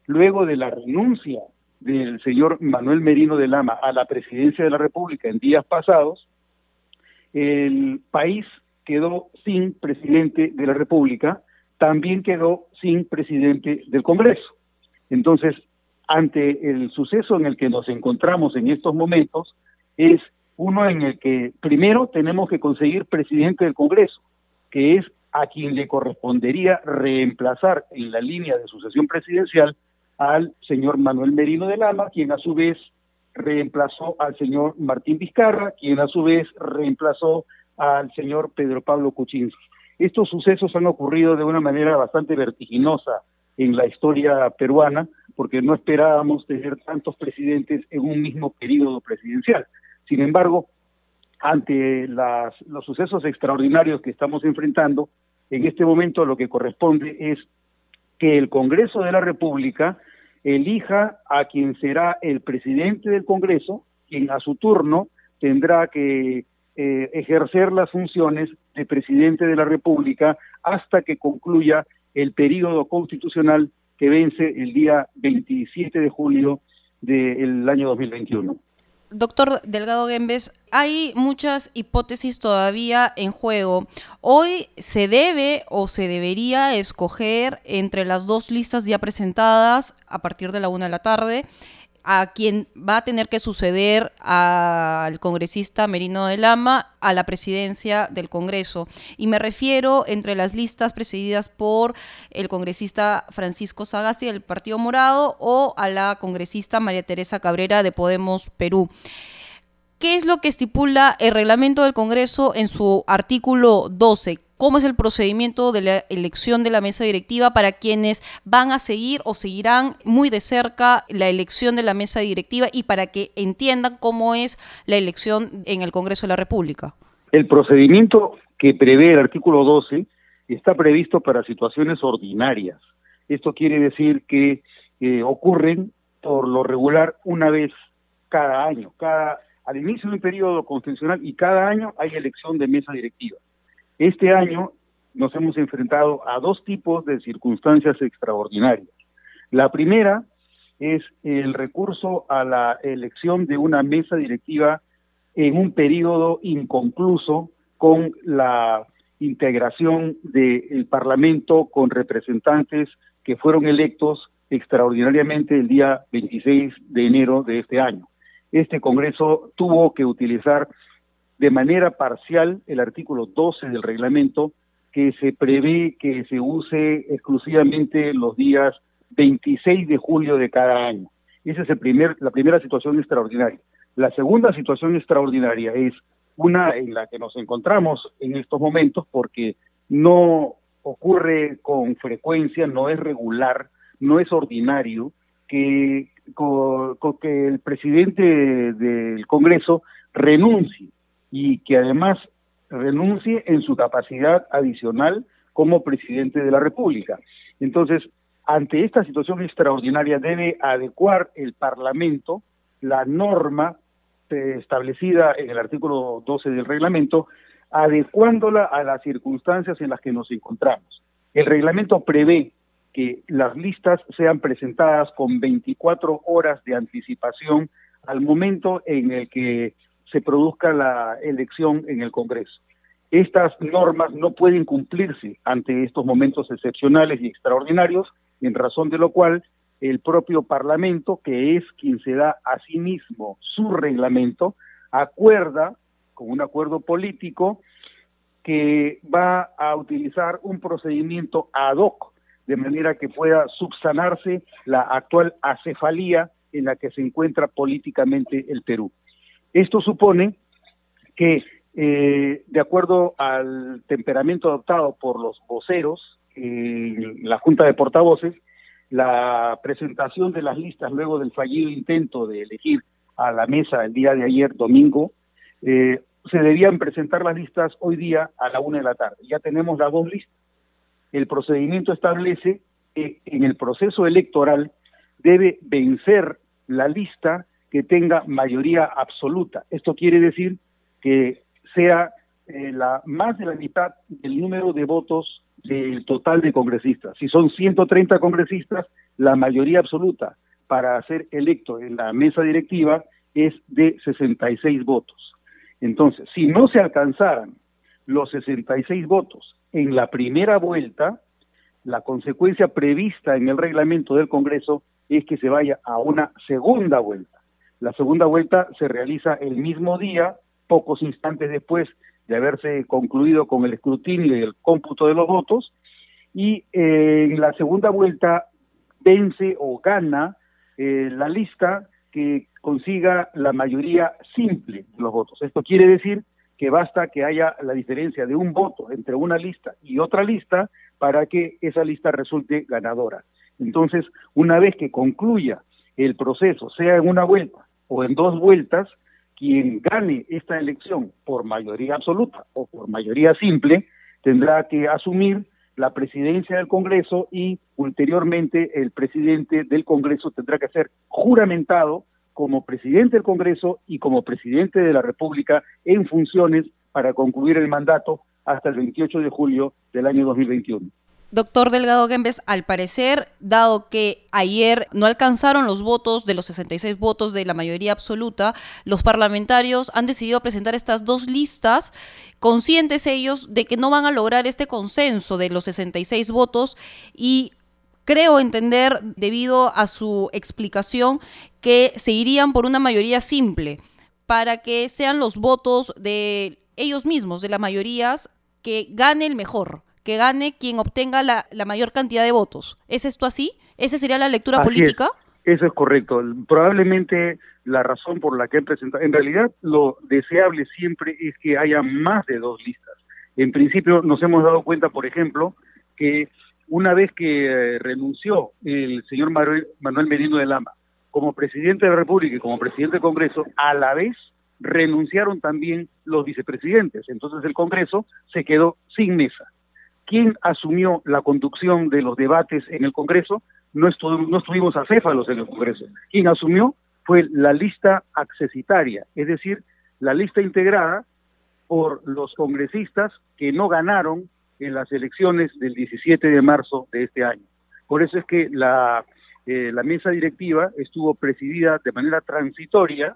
S16: Luego de la renuncia del señor Manuel Merino de Lama a la presidencia de la República en días pasados, el país quedó sin presidente de la República, también quedó sin presidente del Congreso. Entonces, ante el suceso en el que nos encontramos en estos momentos, es uno en el que primero tenemos que conseguir presidente del Congreso, que es a quien le correspondería reemplazar en la línea de sucesión presidencial al señor Manuel Merino de Lama, quien a su vez reemplazó al señor Martín Vizcarra, quien a su vez reemplazó al señor Pedro Pablo Kuczynski. Estos sucesos han ocurrido de una manera bastante vertiginosa en la historia peruana, porque no esperábamos tener tantos presidentes en un mismo periodo presidencial. Sin embargo, ante los sucesos extraordinarios que estamos enfrentando, en este momento lo que corresponde es que el Congreso de la República elija a quien será el presidente del Congreso, quien a su turno tendrá que eh, ejercer las funciones de presidente de la República hasta que concluya el período constitucional que vence el día 27 de julio del año 2021.
S1: Doctor Delgado Gembes, hay muchas hipótesis todavía en juego. Hoy se debe o se debería escoger entre las dos listas ya presentadas a partir de la una de la tarde a quien va a tener que suceder al congresista Merino de Lama a la presidencia del Congreso. Y me refiero entre las listas presididas por el congresista Francisco Sagasti del Partido Morado o a la congresista María Teresa Cabrera de Podemos Perú. ¿Qué es lo que estipula el reglamento del Congreso en su artículo 12? Cómo es el procedimiento de la elección de la mesa directiva para quienes van a seguir o seguirán muy de cerca la elección de la mesa directiva y para que entiendan cómo es la elección en el Congreso de la República.
S16: El procedimiento que prevé el artículo 12 está previsto para situaciones ordinarias. Esto quiere decir que eh, ocurren por lo regular una vez cada año, cada al inicio de un periodo constitucional y cada año hay elección de mesa directiva. Este año nos hemos enfrentado a dos tipos de circunstancias extraordinarias. La primera es el recurso a la elección de una mesa directiva en un periodo inconcluso con la integración del Parlamento con representantes que fueron electos extraordinariamente el día 26 de enero de este año. Este Congreso tuvo que utilizar de manera parcial el artículo 12 del reglamento que se prevé que se use exclusivamente los días 26 de julio de cada año. Esa es el primer, la primera situación extraordinaria. La segunda situación extraordinaria es una en la que nos encontramos en estos momentos porque no ocurre con frecuencia, no es regular, no es ordinario que, que el presidente del Congreso renuncie y que además renuncie en su capacidad adicional como presidente de la República. Entonces, ante esta situación extraordinaria debe adecuar el Parlamento la norma eh, establecida en el artículo 12 del reglamento, adecuándola a las circunstancias en las que nos encontramos. El reglamento prevé que las listas sean presentadas con 24 horas de anticipación al momento en el que se produzca la elección en el Congreso. Estas normas no pueden cumplirse ante estos momentos excepcionales y extraordinarios, en razón de lo cual el propio Parlamento, que es quien se da a sí mismo su reglamento, acuerda, con un acuerdo político, que va a utilizar un procedimiento ad hoc, de manera que pueda subsanarse la actual acefalía en la que se encuentra políticamente el Perú. Esto supone que, eh, de acuerdo al temperamento adoptado por los voceros, en la Junta de Portavoces, la presentación de las listas luego del fallido intento de elegir a la mesa el día de ayer, domingo, eh, se debían presentar las listas hoy día a la una de la tarde. Ya tenemos las dos listas. El procedimiento establece que en el proceso electoral debe vencer la lista que tenga mayoría absoluta. Esto quiere decir que sea eh, la más de la mitad del número de votos del total de congresistas. Si son 130 congresistas, la mayoría absoluta para ser electo en la mesa directiva es de 66 votos. Entonces, si no se alcanzaran los 66 votos en la primera vuelta, la consecuencia prevista en el reglamento del Congreso es que se vaya a una segunda vuelta. La segunda vuelta se realiza el mismo día, pocos instantes después de haberse concluido con el escrutinio y el cómputo de los votos, y eh, en la segunda vuelta vence o gana eh, la lista que consiga la mayoría simple de los votos. Esto quiere decir que basta que haya la diferencia de un voto entre una lista y otra lista para que esa lista resulte ganadora. Entonces, una vez que concluya el proceso, sea en una vuelta o en dos vueltas, quien gane esta elección por mayoría absoluta o por mayoría simple tendrá que asumir la presidencia del Congreso y ulteriormente el presidente del Congreso tendrá que ser juramentado como presidente del Congreso y como presidente de la República en funciones para concluir el mandato hasta el 28 de julio del año 2021.
S1: Doctor Delgado Gembes, al parecer, dado que ayer no alcanzaron los votos de los 66 votos de la mayoría absoluta, los parlamentarios han decidido presentar estas dos listas, conscientes ellos de que no van a lograr este consenso de los 66 votos y creo entender, debido a su explicación, que se irían por una mayoría simple para que sean los votos de ellos mismos, de las mayorías, que gane el mejor, que gane quien obtenga la, mayor cantidad de votos. ¿Es esto así? ¿Esa sería la lectura política?
S16: Eso es correcto. Probablemente la razón por la que han presentado, en realidad lo deseable siempre es que haya más de dos listas. En principio nos hemos dado cuenta, por ejemplo, que una vez que eh, renunció el señor Manuel Merino de Lama como presidente de la República y como presidente del Congreso, a la vez renunciaron también los vicepresidentes. Entonces el Congreso se quedó sin mesa. ¿Quién asumió la conducción de los debates en el Congreso? No, no estuvimos acéfalos en el Congreso. Quien asumió fue la lista accesitaria, es decir, la lista integrada por los congresistas que no ganaron en las elecciones del 17 de marzo de este año. Por eso es que la, eh, la mesa directiva estuvo presidida de manera transitoria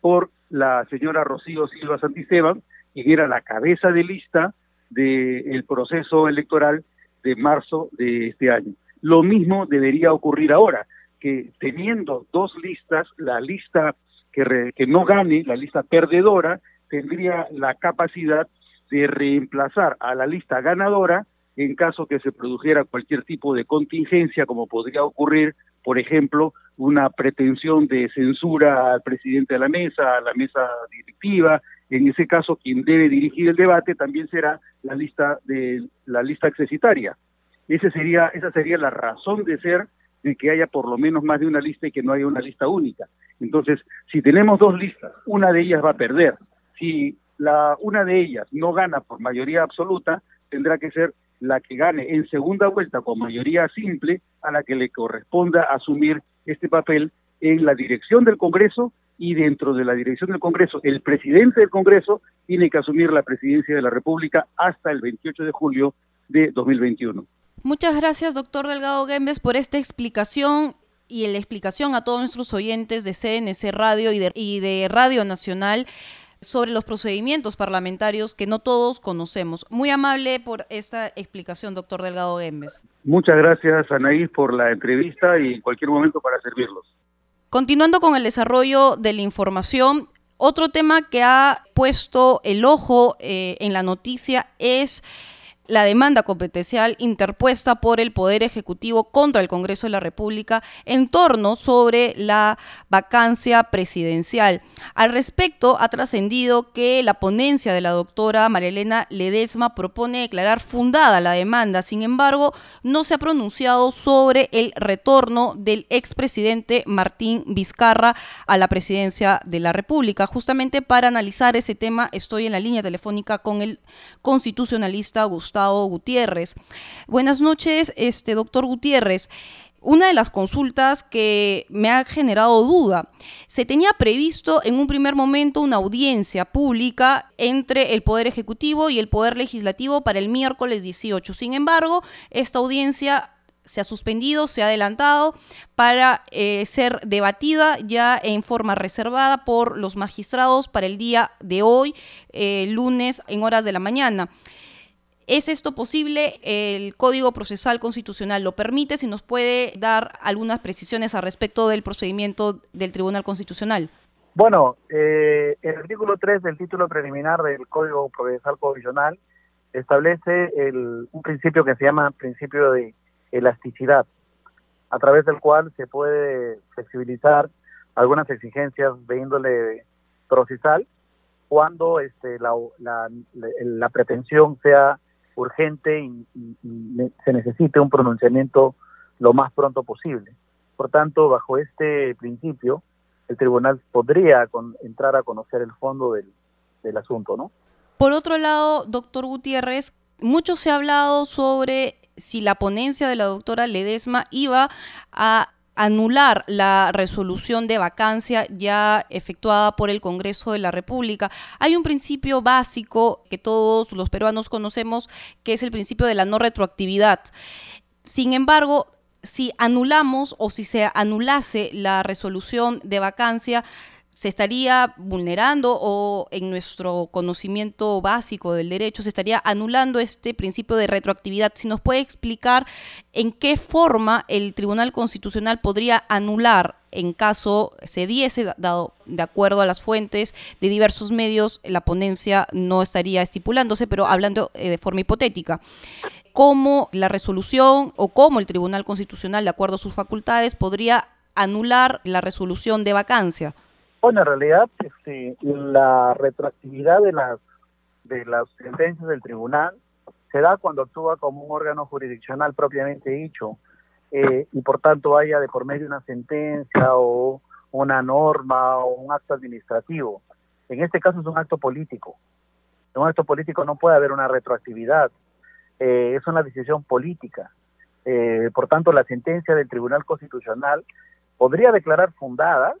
S16: por la señora Rocío Silva Santisteban, quien era la cabeza de lista del proceso electoral de marzo de este año. Lo mismo debería ocurrir ahora, que teniendo dos listas, la lista que, que no gane, la lista perdedora, tendría la capacidad de reemplazar a la lista ganadora en caso que se produjera cualquier tipo de contingencia, como podría ocurrir, por ejemplo, una pretensión de censura al presidente de la mesa, a la mesa directiva. En ese caso, quien debe dirigir el debate también será la lista de la lista accesitaria. Ese sería, esa sería la razón de ser de que haya por lo menos más de una lista y que no haya una lista única. Entonces, si tenemos dos listas, una de ellas va a perder. Si la, una de ellas no gana por mayoría absoluta, tendrá que ser la que gane en segunda vuelta con mayoría simple a la que le corresponda asumir este papel en la dirección del Congreso y dentro de la dirección del Congreso, el presidente del Congreso tiene que asumir la presidencia de la República hasta el 28 de julio de 2021.
S1: Muchas gracias, doctor Delgado Gembes, por esta explicación y la explicación a todos nuestros oyentes de CNC Radio y de, y de Radio Nacional sobre los procedimientos parlamentarios que no todos conocemos. Muy amable por esta explicación, doctor Delgado Gembes.
S16: Muchas gracias, Anaís, por la entrevista y en cualquier momento para servirlos.
S1: Continuando con el desarrollo de la información, otro tema que ha puesto el ojo eh, en la noticia es la demanda competencial interpuesta por el Poder Ejecutivo contra el Congreso de la República en torno sobre la vacancia presidencial. Al respecto, ha trascendido que la ponencia de la doctora Marilena Ledesma propone declarar fundada la demanda. Sin embargo, no se ha pronunciado sobre el retorno del expresidente Martín Vizcarra a la presidencia de la República. Justamente para analizar ese tema, estoy en la línea telefónica con el constitucionalista Gustavo Gutiérrez. Buenas noches, este doctor Gutiérrez. Una de las consultas que me ha generado duda, se tenía previsto en un primer momento una audiencia pública entre el Poder Ejecutivo y el Poder Legislativo para el miércoles 18. Sin embargo, esta audiencia se ha suspendido, se ha adelantado para eh, ser debatida ya en forma reservada por los magistrados para el día de hoy, eh, lunes, en horas de la mañana. ¿Es esto posible? ¿El Código Procesal Constitucional lo permite? Si nos puede dar algunas precisiones al respecto del procedimiento del Tribunal Constitucional.
S17: Bueno, eh, el artículo 3 del título preliminar del Código Procesal Constitucional establece un principio que se llama principio de elasticidad, a través del cual se puede flexibilizar algunas exigencias de índole procesal cuando este, la pretensión sea urgente y, se necesite un pronunciamiento lo más pronto posible. Por tanto, bajo este principio, el tribunal podría entrar a conocer el fondo del, del asunto, ¿no?
S1: Por otro lado, doctor Gutiérrez, mucho se ha hablado sobre si la ponencia de la doctora Ledesma iba a anular la resolución de vacancia ya efectuada por el Congreso de la República. Hay un principio básico que todos los peruanos conocemos, que es el principio de la no retroactividad. Sin embargo, si anulamos o si se anulase la resolución de vacancia, se estaría vulnerando o en nuestro conocimiento básico del derecho se estaría anulando este principio de retroactividad. Si nos puede explicar en qué forma el Tribunal Constitucional podría anular en caso se diese, dado de acuerdo a las fuentes de diversos medios, la ponencia no estaría estipulándose, pero hablando eh, de forma hipotética. ¿Cómo la resolución o cómo el Tribunal Constitucional, de acuerdo a sus facultades, podría anular la resolución de vacancia?
S17: Bueno, en realidad este, la retroactividad de las, de las sentencias del tribunal se da cuando actúa como un órgano jurisdiccional propiamente dicho eh, y por tanto haya de por medio una sentencia o una norma o un acto administrativo. En este caso es un acto político. En un acto político no puede haber una retroactividad. Eh, es una decisión política. Eh, por tanto, la sentencia del Tribunal Constitucional podría declarar fundada,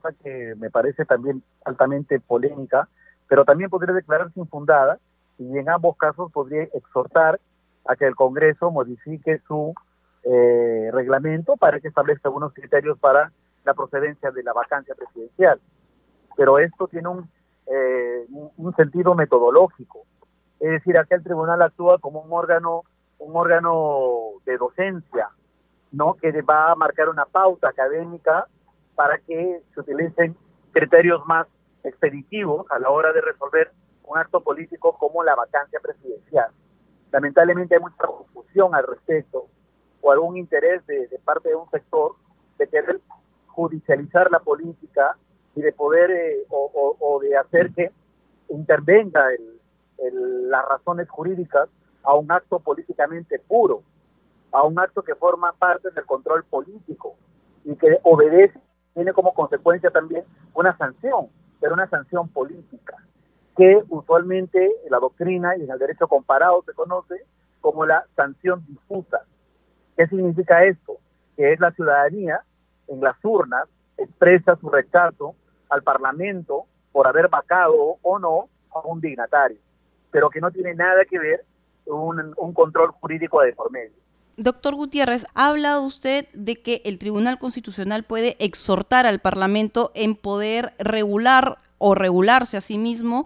S17: cosa que me parece también altamente polémica, pero también podría declararse infundada y en ambos casos podría exhortar a que el Congreso modifique su eh, reglamento para que establezca algunos criterios para la procedencia de la vacancia presidencial. Pero esto tiene un, eh, un sentido metodológico. Es decir, acá el tribunal actúa como un órgano, un órgano de docencia, ¿no? Que va a marcar una pauta académica para que se utilicen criterios más expeditivos a la hora de resolver un acto político como la vacancia presidencial. Lamentablemente hay mucha confusión al respecto o algún interés de, parte de un sector de querer judicializar la política y de poder eh, o, de hacer que intervenga las razones jurídicas a un acto políticamente puro, a un acto que forma parte del control político y que obedece, tiene como consecuencia también una sanción, pero una sanción política, que usualmente en la doctrina y en el derecho comparado se conoce como la sanción difusa. ¿Qué significa esto? Que es la ciudadanía en las urnas expresa su rechazo al Parlamento por haber vacado o no a un dignatario, pero que no tiene nada que ver un, un control jurídico de por medio.
S1: Doctor Gutiérrez, ha hablado usted de que el Tribunal Constitucional puede exhortar al Parlamento en poder regular o regularse a sí mismo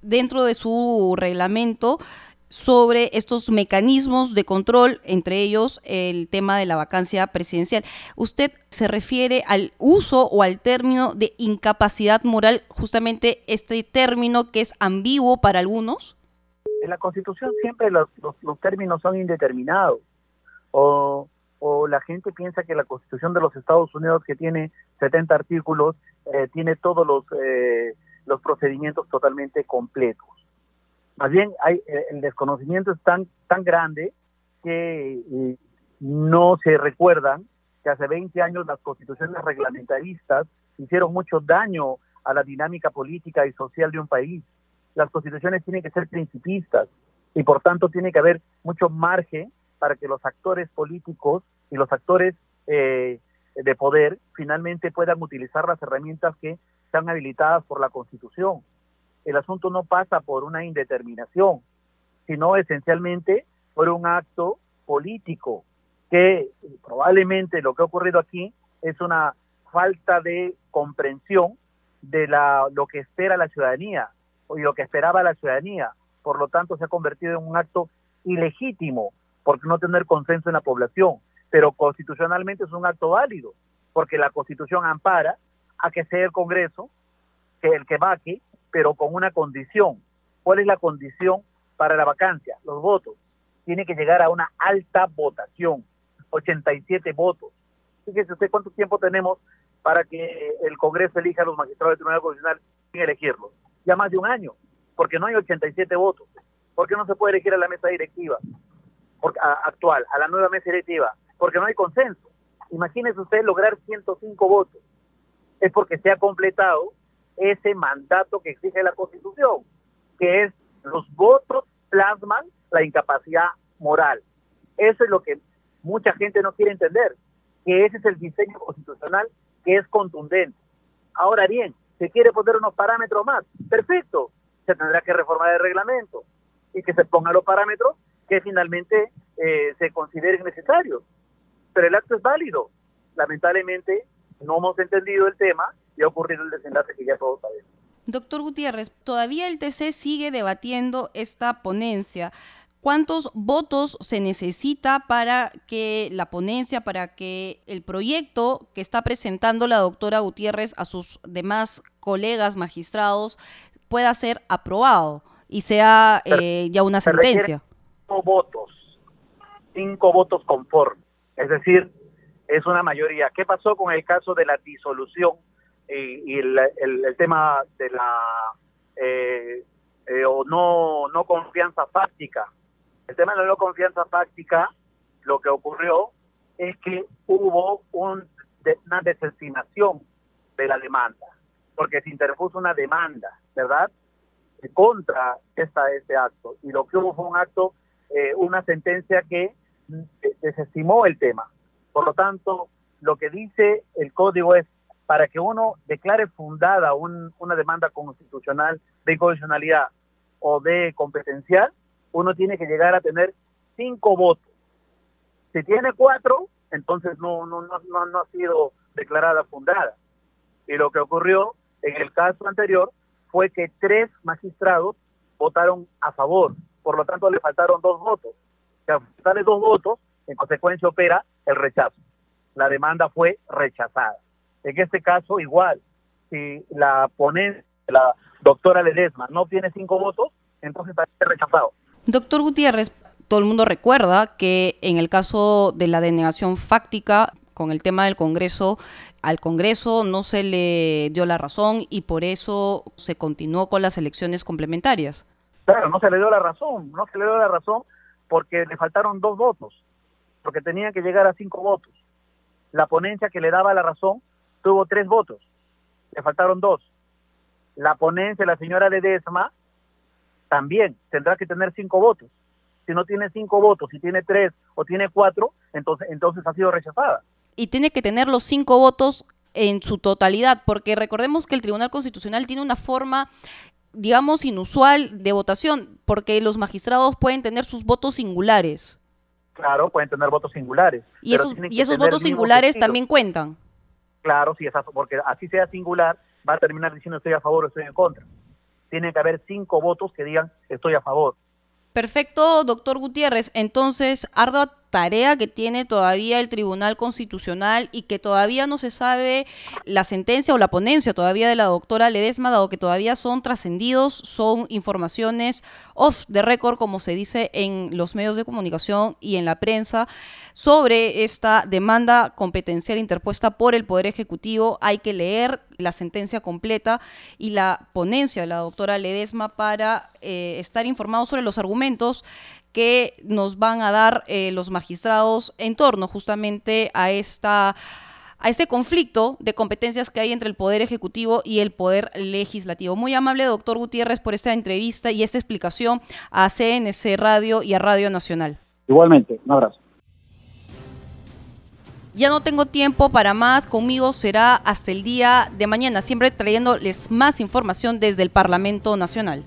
S1: dentro de su reglamento sobre estos mecanismos de control, entre ellos el tema de la vacancia presidencial. ¿Usted se refiere al uso o al término de incapacidad moral, justamente este término que es ambiguo para algunos?
S17: En la Constitución siempre los, términos son indeterminados. O, la gente piensa que la Constitución de los Estados Unidos, que tiene 70 artículos, eh, tiene todos los, eh, los procedimientos totalmente completos más bien hay, eh, el desconocimiento es tan, tan grande que no se recuerdan que hace 20 años las constituciones reglamentaristas hicieron mucho daño a la dinámica política y social de un país. Las constituciones tienen que ser principistas y por tanto tiene que haber mucho margen para que los actores políticos y los actores eh, de poder finalmente puedan utilizar las herramientas que están habilitadas por la Constitución el asunto no pasa por una indeterminación, sino esencialmente por un acto político, que probablemente lo que ha ocurrido aquí es una falta de comprensión de la, lo que espera la ciudadanía y lo que esperaba la ciudadanía. Por lo tanto, se ha convertido en un acto ilegítimo por no tener consenso en la población, pero constitucionalmente es un acto válido, porque la constitución ampara a que sea el Congreso que el que vaque pero con una condición. ¿Cuál es la condición para la vacancia? Los votos. Tiene que llegar a una alta votación, 87 votos. Fíjese usted cuánto tiempo tenemos para que el Congreso elija a los magistrados del Tribunal Constitucional sin elegirlos. Ya más de un año, porque no hay 87 votos. ¿Por qué no se puede elegir a la mesa directiva actual, a la nueva mesa directiva? Porque no hay consenso. Imagínese usted lograr 105 votos. Es porque se ha completado ese mandato que exige la Constitución, que es los votos plasman la incapacidad moral. Eso es lo que mucha gente no quiere entender, que ese es el diseño constitucional que es contundente. Ahora bien, se quiere poner unos parámetros más, perfecto, se tendrá que reformar el reglamento y que se pongan los parámetros que finalmente eh, se consideren necesarios. Pero el acto es válido. Lamentablemente no hemos entendido el tema y ha ocurrido el desenlace que ya todos sabemos.
S1: Doctor Gutiérrez, todavía el TC sigue debatiendo esta ponencia. ¿Cuántos votos se necesita para que la ponencia, para que el proyecto que está presentando la doctora Gutiérrez a sus demás colegas magistrados pueda ser aprobado y sea eh, ya una sentencia?
S17: Cinco votos, cinco votos conformes, es decir, es una mayoría. ¿Qué pasó con el caso de la disolución y, el, tema de la eh, eh, o no, no confianza fáctica? El tema de la no confianza fáctica, lo que ocurrió es que hubo un, una desestimación de la demanda, porque se interpuso una demanda, ¿verdad? Contra esta, este acto. Y lo que hubo fue un acto, eh, una sentencia que desestimó el tema. Por lo tanto, lo que dice el código es para que uno declare fundada una demanda constitucional de inconstitucionalidad o de competencial, uno tiene que llegar a tener cinco votos. Si tiene cuatro, entonces no, no, no, no, ha sido declarada fundada. Y lo que ocurrió en el caso anterior fue que tres magistrados votaron a favor, por lo tanto le faltaron dos votos. Si sale dos votos, en consecuencia opera el rechazo. La demanda fue rechazada. En este caso, igual, si la ponencia, la doctora Ledesma, no tiene cinco votos, entonces está rechazado.
S1: Doctor Gutiérrez, todo el mundo recuerda que en el caso de la denegación fáctica con el tema del Congreso, al Congreso no se le dio la razón y por eso se continuó con las elecciones complementarias.
S17: Claro, no se le dio la razón, no se le dio la razón porque le faltaron dos votos, porque tenían que llegar a cinco votos. La ponencia que le daba la razón tuvo tres votos, le faltaron dos. La ponencia, la señora Ledesma, también tendrá que tener cinco votos. Si no tiene cinco votos, si tiene tres o tiene cuatro, entonces, entonces ha sido rechazada.
S1: Y tiene que tener los cinco votos en su totalidad, porque recordemos que el Tribunal Constitucional tiene una forma digamos, inusual de votación, porque los magistrados pueden tener sus votos singulares.
S17: Claro, pueden tener votos singulares.
S1: Y esos, y esos votos singulares también cuentan.
S17: Claro, sí, porque así sea singular, va a terminar diciendo estoy a favor o estoy en contra tiene que haber cinco votos que digan estoy a favor.
S1: Perfecto, doctor Gutiérrez. Entonces, ardua tarea que tiene todavía el Tribunal Constitucional y que todavía no se sabe la sentencia o la ponencia todavía de la doctora Ledesma, dado que todavía son trascendidos, son informaciones off the record, como se dice en los medios de comunicación y en la prensa, sobre esta demanda competencial interpuesta por el Poder Ejecutivo. Hay que leer la sentencia completa y la ponencia de la doctora Ledesma para eh, estar informados sobre los argumentos que nos van a dar eh, los magistrados en torno justamente a esta a este conflicto de competencias que hay entre el Poder Ejecutivo y el Poder Legislativo. Muy amable, doctor Gutiérrez, por esta entrevista y esta explicación a CNC Radio y a Radio Nacional.
S17: Igualmente, un abrazo.
S1: Ya no tengo tiempo para más, conmigo será hasta el día de mañana, siempre trayéndoles más información desde el Parlamento Nacional.